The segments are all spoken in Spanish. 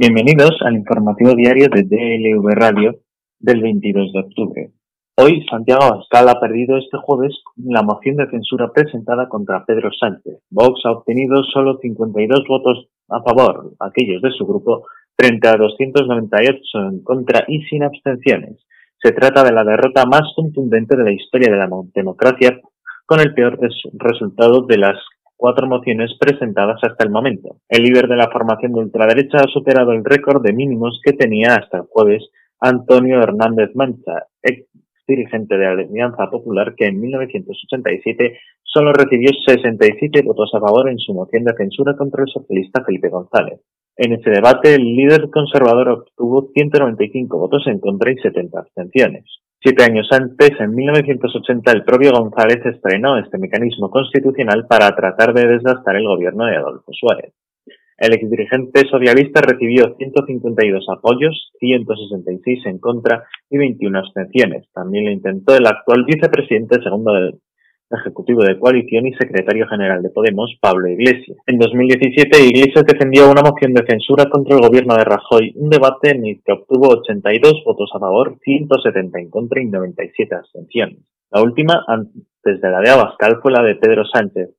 Bienvenidos al informativo diario de DLV Radio del 22 de octubre. Hoy Santiago Abascal ha perdido este jueves la moción de censura presentada contra Pedro Sánchez. Vox ha obtenido solo 52 votos a favor, aquellos de su grupo, frente a 298 en contra y sin abstenciones. Se trata de la derrota más contundente de la historia de la democracia, con el peor resultado de las cuatro mociones presentadas hasta el momento. El líder de la formación de ultraderecha ha superado el récord de mínimos que tenía hasta el jueves Antonio Hernández Mancha, ex dirigente de la Alianza Popular, que en 1987 solo recibió 67 votos a favor en su moción de censura contra el socialista Felipe González. En ese debate, el líder conservador obtuvo 195 votos en contra y 70 abstenciones. Siete años antes, en 1980, el propio González estrenó este mecanismo constitucional para tratar de desgastar el gobierno de Adolfo Suárez. El exdirigente socialista recibió 152 apoyos, 166 en contra y 21 abstenciones. También lo intentó el actual vicepresidente segundo del Ejecutivo de Coalición y secretario general de Podemos, Pablo Iglesias. En 2017, Iglesias defendió una moción de censura contra el gobierno de Rajoy, un debate en el que obtuvo 82 votos a favor, 170 en contra y 97 abstenciones. La última, antes de la de Abascal, fue la de Pedro Sánchez,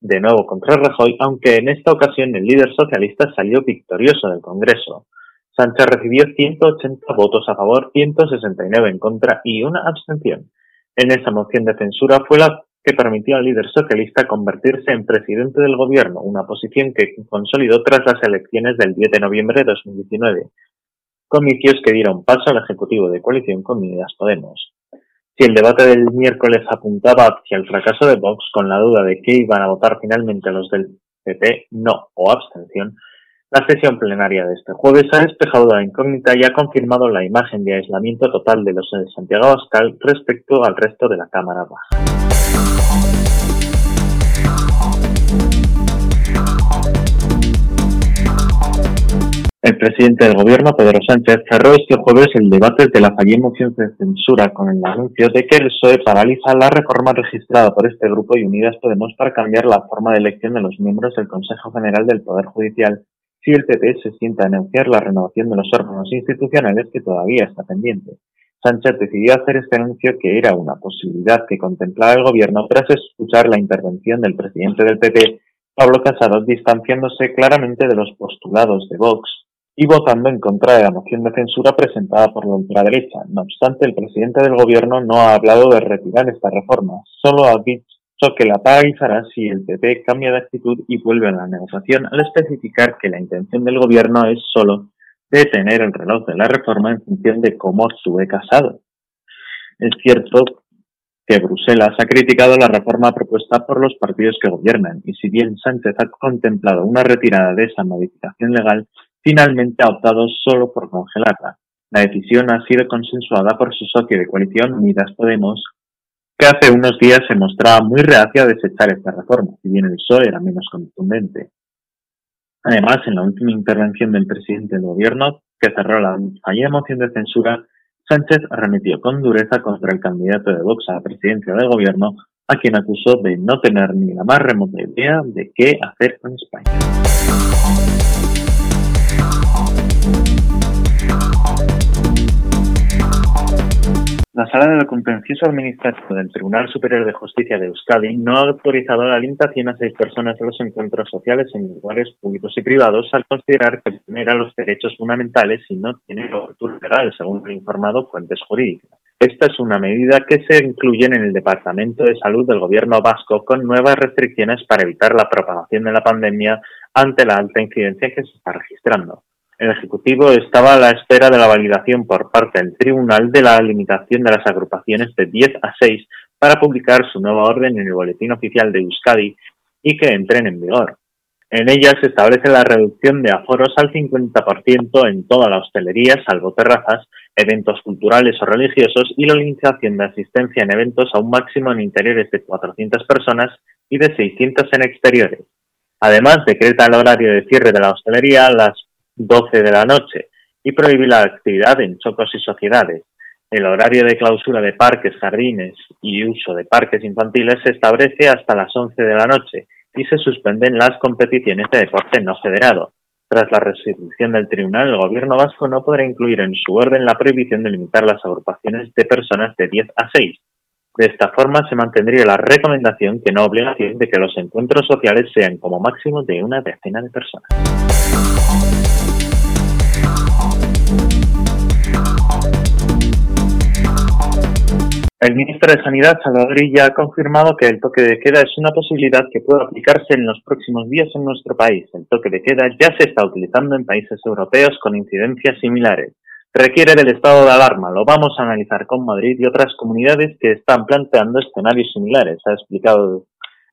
de nuevo contra Rajoy, aunque en esta ocasión el líder socialista salió victorioso del Congreso. Sánchez recibió 180 votos a favor, 169 en contra y una abstención. En esa moción de censura fue la que permitió al líder socialista convertirse en presidente del gobierno, una posición que consolidó tras las elecciones del 10 de noviembre de 2019, comicios que dieron paso al Ejecutivo de coalición con Unidas Podemos. Si el debate del miércoles apuntaba hacia el fracaso de Vox con la duda de que iban a votar finalmente los del PP, no o abstención, la sesión plenaria de este jueves ha despejado la incógnita y ha confirmado la imagen de aislamiento total de los de Santiago Abascal respecto al resto de la Cámara Baja. El presidente del gobierno, Pedro Sánchez, cerró este jueves el debate de la fallida moción de censura con el anuncio de que el PSOE paraliza la reforma registrada por este grupo y Unidas Podemos para cambiar la forma de elección de los miembros del Consejo General del Poder Judicial si el PP se sienta a negociar la renovación de los órganos institucionales que todavía está pendiente. Sánchez decidió hacer este anuncio que era una posibilidad que contemplaba el gobierno tras escuchar la intervención del presidente del PP, Pablo Casado, distanciándose claramente de los postulados de Vox y votando en contra de la moción de censura presentada por la ultraderecha. No obstante, el presidente del gobierno no ha hablado de retirar esta reforma, solo ha dicho que la paralizará si el PP cambia de actitud y vuelve a la negociación al especificar que la intención del gobierno es solo detener el reloj de la reforma en función de cómo actúe Casado. Es cierto que Bruselas ha criticado la reforma propuesta por los partidos que gobiernan y si bien Sánchez ha contemplado una retirada de esa modificación legal, finalmente ha optado solo por congelarla. La decisión ha sido consensuada por su socio de coalición Unidas Podemos, que hace unos días se mostraba muy reacio a desechar esta reforma, si bien el PSOE era menos contundente. Además, en la última intervención del presidente del gobierno, que cerró la fallida moción de censura, Sánchez arremetió con dureza contra el candidato de Vox a la presidencia del gobierno, a quien acusó de no tener ni la más remota idea de qué hacer con España. La Sala del Contencioso Administrativo del Tribunal Superior de Justicia de Euskadi no ha autorizado la limitación a seis personas de los encuentros sociales en lugares públicos y privados al considerar que vulnera los derechos fundamentales y no tiene cobertura legal, según han informado fuentes jurídicas. Esta es una medida que se incluye en el Departamento de Salud del Gobierno vasco con nuevas restricciones para evitar la propagación de la pandemia ante la alta incidencia que se está registrando. El Ejecutivo estaba a la espera de la validación por parte del Tribunal de la limitación de las agrupaciones de 10 a 6 para publicar su nueva orden en el Boletín Oficial de Euskadi y que entren en vigor. En ella se establece la reducción de aforos al 50% en toda la hostelería, salvo terrazas, eventos culturales o religiosos y la limitación de asistencia en eventos a un máximo en interiores de 400 personas y de 600 en exteriores. Además, decreta el horario de cierre de la hostelería las 12 de la noche y prohibir la actividad en chocos y sociedades. El horario de clausura de parques, jardines y uso de parques infantiles se establece hasta las 11 de la noche y se suspenden las competiciones de deporte no federado. Tras la resolución del tribunal, el gobierno vasco no podrá incluir en su orden la prohibición de limitar las agrupaciones de personas de 10 a 6. De esta forma se mantendría la recomendación que no obligación de que los encuentros sociales sean como máximo de una decena de personas. El ministro de Sanidad, Salvador Illa, ha confirmado que el toque de queda es una posibilidad que puede aplicarse en los próximos días en nuestro país. El toque de queda ya se está utilizando en países europeos con incidencias similares. Requiere del estado de alarma. Lo vamos a analizar con Madrid y otras comunidades que están planteando escenarios similares, ha explicado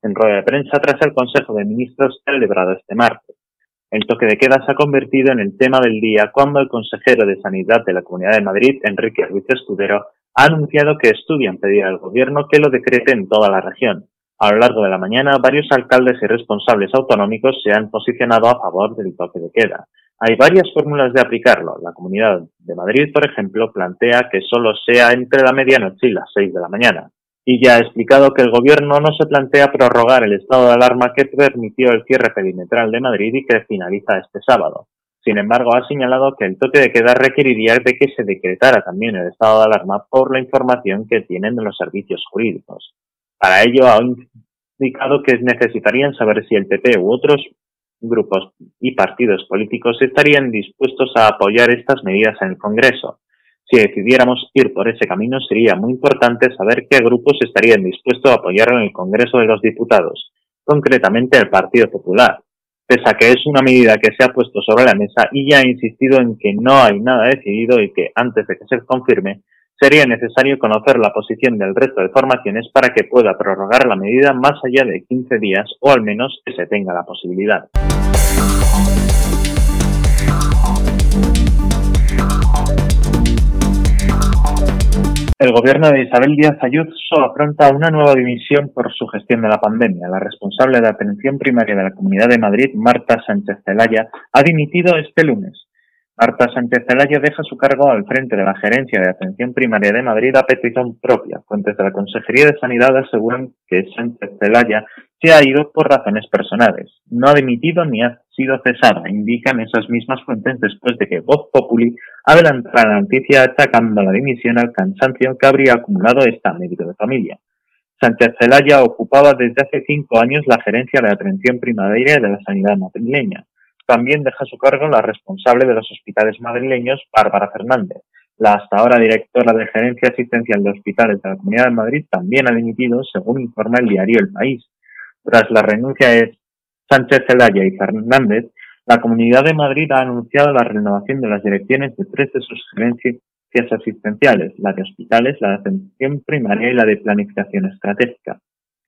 en rueda de prensa tras el Consejo de Ministros celebrado este martes. El toque de queda se ha convertido en el tema del día cuando el consejero de Sanidad de la Comunidad de Madrid, Enrique Ruiz Escudero, ha anunciado que estudian pedir al gobierno que lo decrete en toda la región. A lo largo de la mañana, varios alcaldes y responsables autonómicos se han posicionado a favor del toque de queda. Hay varias fórmulas de aplicarlo. La Comunidad de Madrid, por ejemplo, plantea que solo sea entre la medianoche y las seis de la mañana. Y ya ha explicado que el gobierno no se plantea prorrogar el estado de alarma que permitió el cierre perimetral de Madrid y que finaliza este sábado. Sin embargo, ha señalado que el toque de queda requeriría de que se decretara también el estado de alarma por la información que tienen de los servicios jurídicos. Para ello, ha indicado que necesitarían saber si el PP u otros grupos y partidos políticos estarían dispuestos a apoyar estas medidas en el Congreso. Si decidiéramos ir por ese camino, sería muy importante saber qué grupos estarían dispuestos a apoyarlo en el Congreso de los Diputados, concretamente el Partido Popular, pese a que es una medida que se ha puesto sobre la mesa y ya ha insistido en que no hay nada decidido y que antes de que se confirme, sería necesario conocer la posición del resto de formaciones para que pueda prorrogar la medida más allá de 15 días o al menos que se tenga la posibilidad. El gobierno de Isabel Díaz Ayuso afronta una nueva dimisión por su gestión de la pandemia. La responsable de atención primaria de la Comunidad de Madrid, Marta Sánchez Celaya, ha dimitido este lunes. Marta Sánchez Celaya deja su cargo al frente de la Gerencia de Atención Primaria de Madrid a petición propia. Fuentes de la Consejería de Sanidad aseguran que Sánchez Celaya se ha ido por razones personales. No ha dimitido ni ha sido cesada, indican esas mismas fuentes después de que Voz Populi adelantara la noticia atacando la dimisión al cansancio que habría acumulado esta médico de familia. Sánchez Celaya ocupaba desde hace cinco años la gerencia de atención primaria de la sanidad madrileña. También deja su cargo la responsable de los hospitales madrileños, Bárbara Fernández. La hasta ahora directora de Gerencia Asistencial de Hospitales de la Comunidad de Madrid también ha dimitido, según informa el diario El País. Tras la renuncia de Sánchez Zelaya y Fernández, la Comunidad de Madrid ha anunciado la renovación de las direcciones de tres de sus gerencias asistenciales, la de hospitales, la de atención primaria y la de planificación estratégica.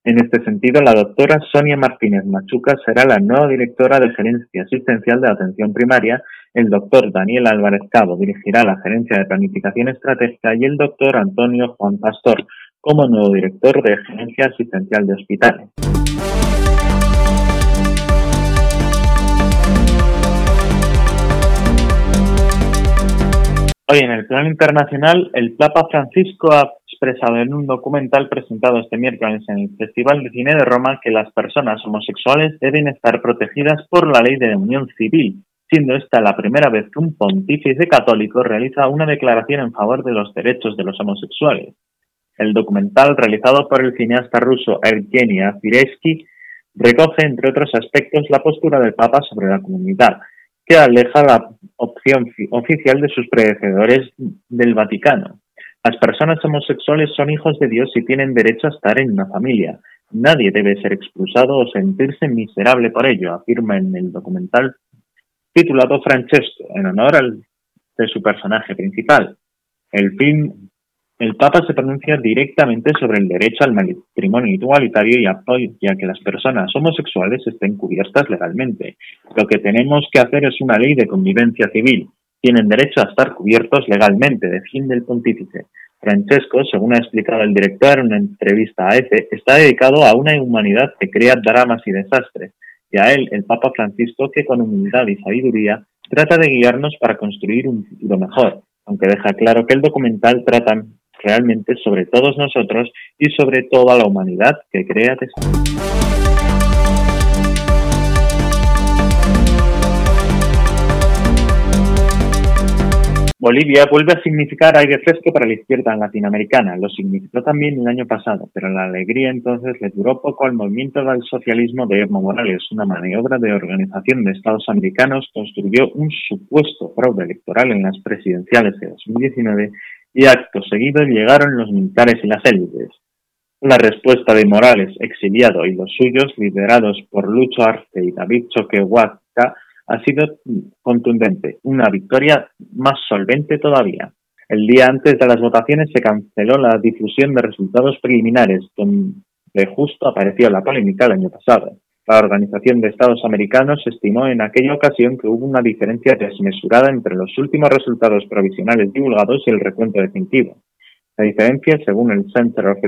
En este sentido, la doctora Sonia Martínez Machuca será la nueva directora de Gerencia Asistencial de Atención Primaria, el doctor Daniel Álvarez Cabo dirigirá la Gerencia de Planificación Estratégica y el doctor Antonio Juan Pastor como nuevo director de Gerencia Asistencial de Hospitales. Hoy en el plano internacional, el Papa Francisco ha expresado en un documental presentado este miércoles en el Festival de Cine de Roma que las personas homosexuales deben estar protegidas por la ley de unión civil, siendo esta la primera vez que un pontífice católico realiza una declaración en favor de los derechos de los homosexuales. El documental, realizado por el cineasta ruso Evgeny Afiresky, recoge, entre otros aspectos, la postura del Papa sobre la comunidad, que aleja la opción oficial de sus predecesores del Vaticano. Las personas homosexuales son hijos de Dios y tienen derecho a estar en una familia. Nadie debe ser expulsado o sentirse miserable por ello, afirma en el documental titulado Francesco, en honor al, de su personaje principal. El film el Papa se pronuncia directamente sobre el derecho al matrimonio igualitario y apoya que las personas homosexuales estén cubiertas legalmente. Lo que tenemos que hacer es una ley de convivencia civil. Tienen derecho a estar cubiertos legalmente, defiende el pontífice. Francesco, según ha explicado el director en una entrevista a EFE, está dedicado a una humanidad que crea dramas y desastres, y a él, el Papa Francisco, que con humildad y sabiduría trata de guiarnos para construir un futuro mejor, aunque deja claro que el documental trata realmente sobre todos nosotros y sobre toda la humanidad que crea tesoro. Bolivia vuelve a significar aire fresco para la izquierda latinoamericana. Lo significó también el año pasado, pero la alegría entonces le duró poco al movimiento del socialismo de Evo Morales. Una maniobra de organización de Estados americanos construyó un supuesto fraude electoral en las presidenciales de 2019 y acto seguido llegaron los militares y las élites. La respuesta de Morales, exiliado, y los suyos, liderados por Lucho Arce y David Choquehuaca, ha sido contundente, una victoria más solvente todavía. El día antes de las votaciones se canceló la difusión de resultados preliminares, donde justo apareció la polémica el año pasado. La Organización de Estados Americanos estimó en aquella ocasión que hubo una diferencia desmesurada entre los últimos resultados provisionales divulgados y el recuento definitivo. La diferencia, según el Center of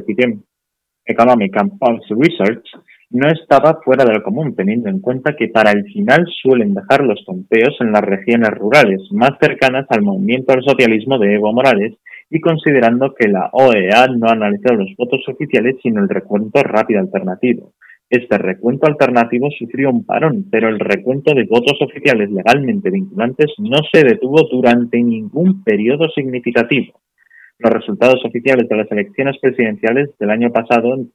Economic and Policy Research, no estaba fuera de lo común, teniendo en cuenta que para el final suelen dejar los conteos en las regiones rurales más cercanas al movimiento al socialismo de Evo Morales y considerando que la OEA no ha analizado los votos oficiales sino el recuento rápido alternativo. Este recuento alternativo sufrió un parón, pero el recuento de votos oficiales legalmente vinculantes no se detuvo durante ningún periodo significativo. Los resultados oficiales de las elecciones presidenciales del año pasado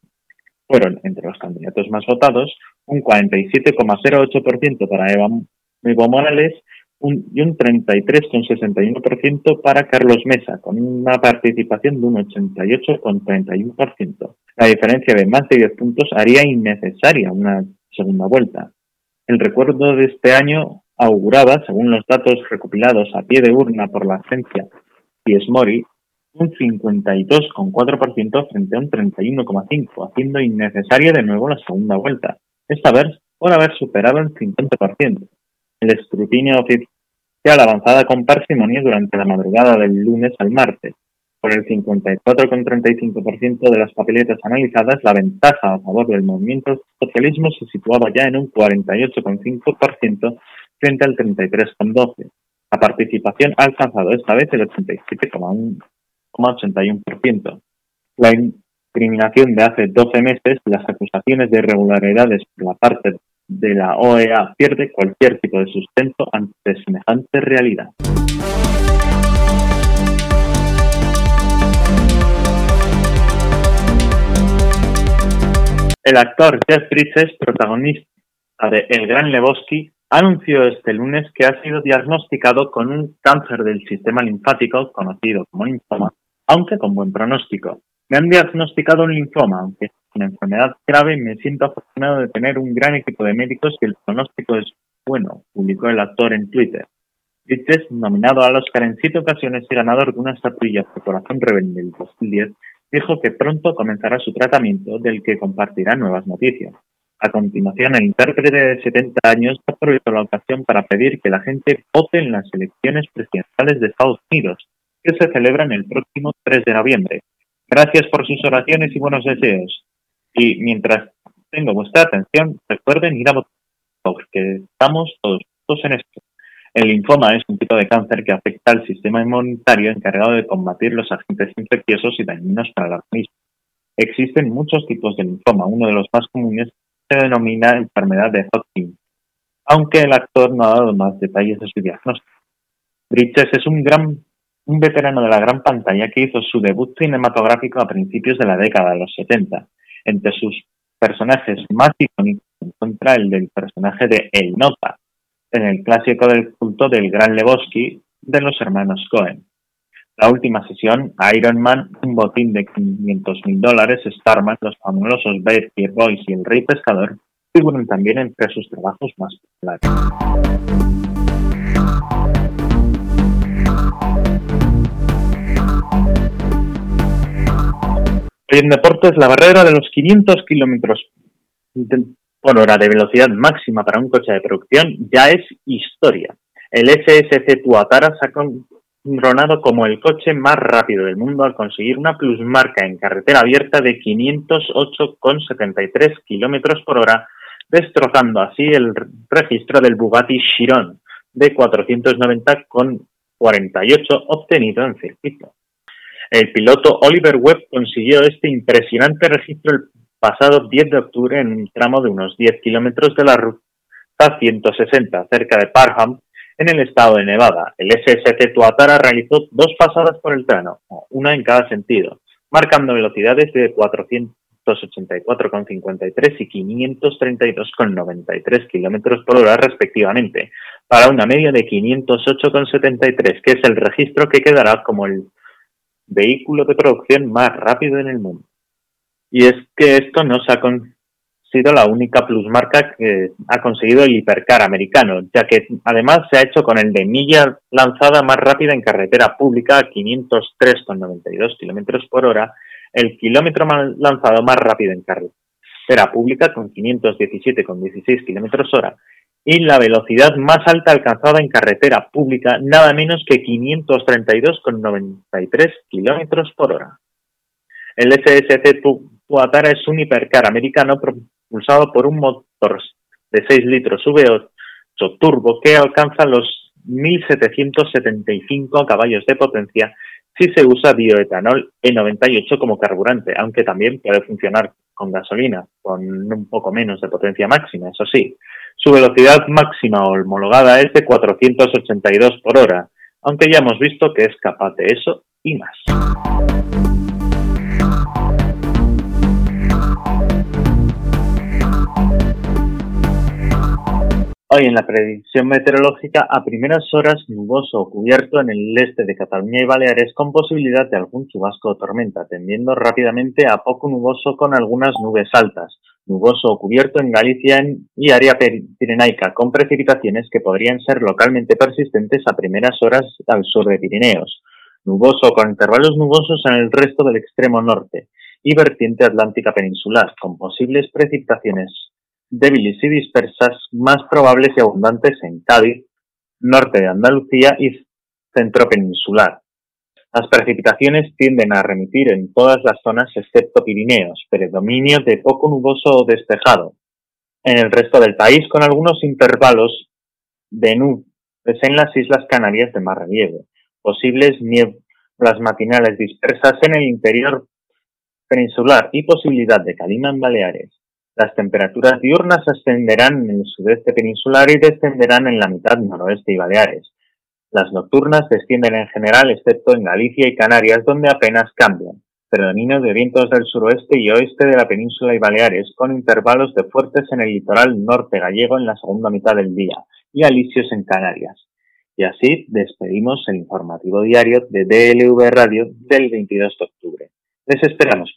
fueron, entre los candidatos más votados, un 47,08% para Evo Morales y un 33,61% para Carlos Mesa, con una participación de un 88,31%. La diferencia de más de 10 puntos haría innecesaria una segunda vuelta. El recuerdo de este año auguraba, según los datos recopilados a pie de urna por la agencia Mori, un 52,4% frente a un 31,5%, haciendo innecesaria de nuevo la segunda vuelta, esta vez por haber superado el 50%. El escrutinio oficial avanzada con parsimonia durante la madrugada del lunes al martes. Por el 54,35% de las papeletas analizadas, la ventaja a favor del movimiento socialismo se situaba ya en un 48,5% frente al 33,12%. La participación ha alcanzado esta vez el 87,1%. 81%. La incriminación de hace 12 meses, las acusaciones de irregularidades por la parte de la OEA pierde cualquier tipo de sustento ante semejante realidad. El actor Jeff Bridges, protagonista de El Gran Lebowski, anunció este lunes que ha sido diagnosticado con un cáncer del sistema linfático conocido como linfoma aunque con buen pronóstico. Me han diagnosticado un linfoma, aunque una enfermedad grave me siento afortunado de tener un gran equipo de médicos y el pronóstico es bueno, publicó el actor en Twitter. Bridges, nominado al Oscar en siete ocasiones y ganador de una estatuilla por Corazón Rebelde del 2010, dijo que pronto comenzará su tratamiento del que compartirá nuevas noticias. A continuación, el intérprete de 70 años aprovechó la ocasión para pedir que la gente vote en las elecciones presidenciales de Estados Unidos, que se celebran el próximo 3 de noviembre. Gracias por sus oraciones y buenos deseos. Y mientras tengo vuestra atención, recuerden ir a votar, porque estamos todos en esto. El linfoma es un tipo de cáncer que afecta al sistema inmunitario encargado de combatir los agentes infecciosos y dañinos para el organismo. Existen muchos tipos de linfoma. Uno de los más comunes se denomina enfermedad de Hodgkin, aunque el actor no ha dado más detalles de su diagnóstico. Bridges es un gran un veterano de la gran pantalla que hizo su debut cinematográfico a principios de la década de los 70. Entre sus personajes más icónicos se encuentra el del personaje de El Nota, en el clásico del culto del Gran Lebowski de los hermanos Cohen. La última sesión, Iron Man, un botín de 500 mil dólares, Starman, los famosos Bear Boys y El Rey Pescador figuran también entre sus trabajos más populares. En deportes, la barrera de los 500 kilómetros por hora de velocidad máxima para un coche de producción ya es historia. El SSC Tuatara se ha coronado como el coche más rápido del mundo al conseguir una plusmarca en carretera abierta de 508,73 kilómetros por hora, destrozando así el registro del Bugatti Chiron de 490,48 obtenido en circuito. El piloto Oliver Webb consiguió este impresionante registro el pasado 10 de octubre en un tramo de unos 10 kilómetros de la ruta 160 cerca de Parham En el estado de Nevada, el SSC Tuatara realizó dos pasadas por el trano, una en cada sentido, marcando velocidades de 484,53 y 532,93 km por hora respectivamente, para una media de 508,73, que es el registro que quedará como el vehículo de producción más rápido en el mundo. Y es que esto no se ha sido la única plusmarca que ha conseguido el hipercar americano, ya que además se ha hecho con el de milla lanzada más rápida en carretera pública a 503,92 km por hora, el kilómetro lanzado más rápido en carretera pública con 517,16 km hora y la velocidad más alta alcanzada en carretera pública nada menos que 532,93 km por hora. El SSC Tuatara es un hipercar americano propulsado por un motor de 6 litros V8 turbo que alcanza los 1.775 caballos de potencia si se usa bioetanol E98 como carburante, aunque también puede funcionar con gasolina, con un poco menos de potencia máxima, eso sí. Su velocidad máxima homologada es de 482 por hora, aunque ya hemos visto que es capaz de eso y más. Hoy en la predicción meteorológica a primeras horas nuboso o cubierto en el este de Cataluña y Baleares con posibilidad de algún chubasco o tormenta, tendiendo rápidamente a poco nuboso con algunas nubes altas, nuboso o cubierto en Galicia y área pirenaica con precipitaciones que podrían ser localmente persistentes a primeras horas al sur de Pirineos, nuboso con intervalos nubosos en el resto del extremo norte y vertiente atlántica peninsular con posibles precipitaciones débiles y dispersas, más probables y abundantes en Cádiz, norte de Andalucía y centro peninsular. Las precipitaciones tienden a remitir en todas las zonas excepto Pirineos, predominio de poco nuboso o despejado. En el resto del país, con algunos intervalos de nubes en las Islas Canarias de más relieve, posibles nieblas matinales dispersas en el interior peninsular y posibilidad de calima en Baleares. Las temperaturas diurnas ascenderán en el sudeste peninsular y descenderán en la mitad noroeste y Baleares. Las nocturnas descienden en general, excepto en Galicia y Canarias, donde apenas cambian. Predominio de vientos del suroeste y oeste de la península y Baleares, con intervalos de fuertes en el litoral norte gallego en la segunda mitad del día y alisios en Canarias. Y así despedimos el informativo diario de DLV Radio del 22 de octubre. Les esperamos.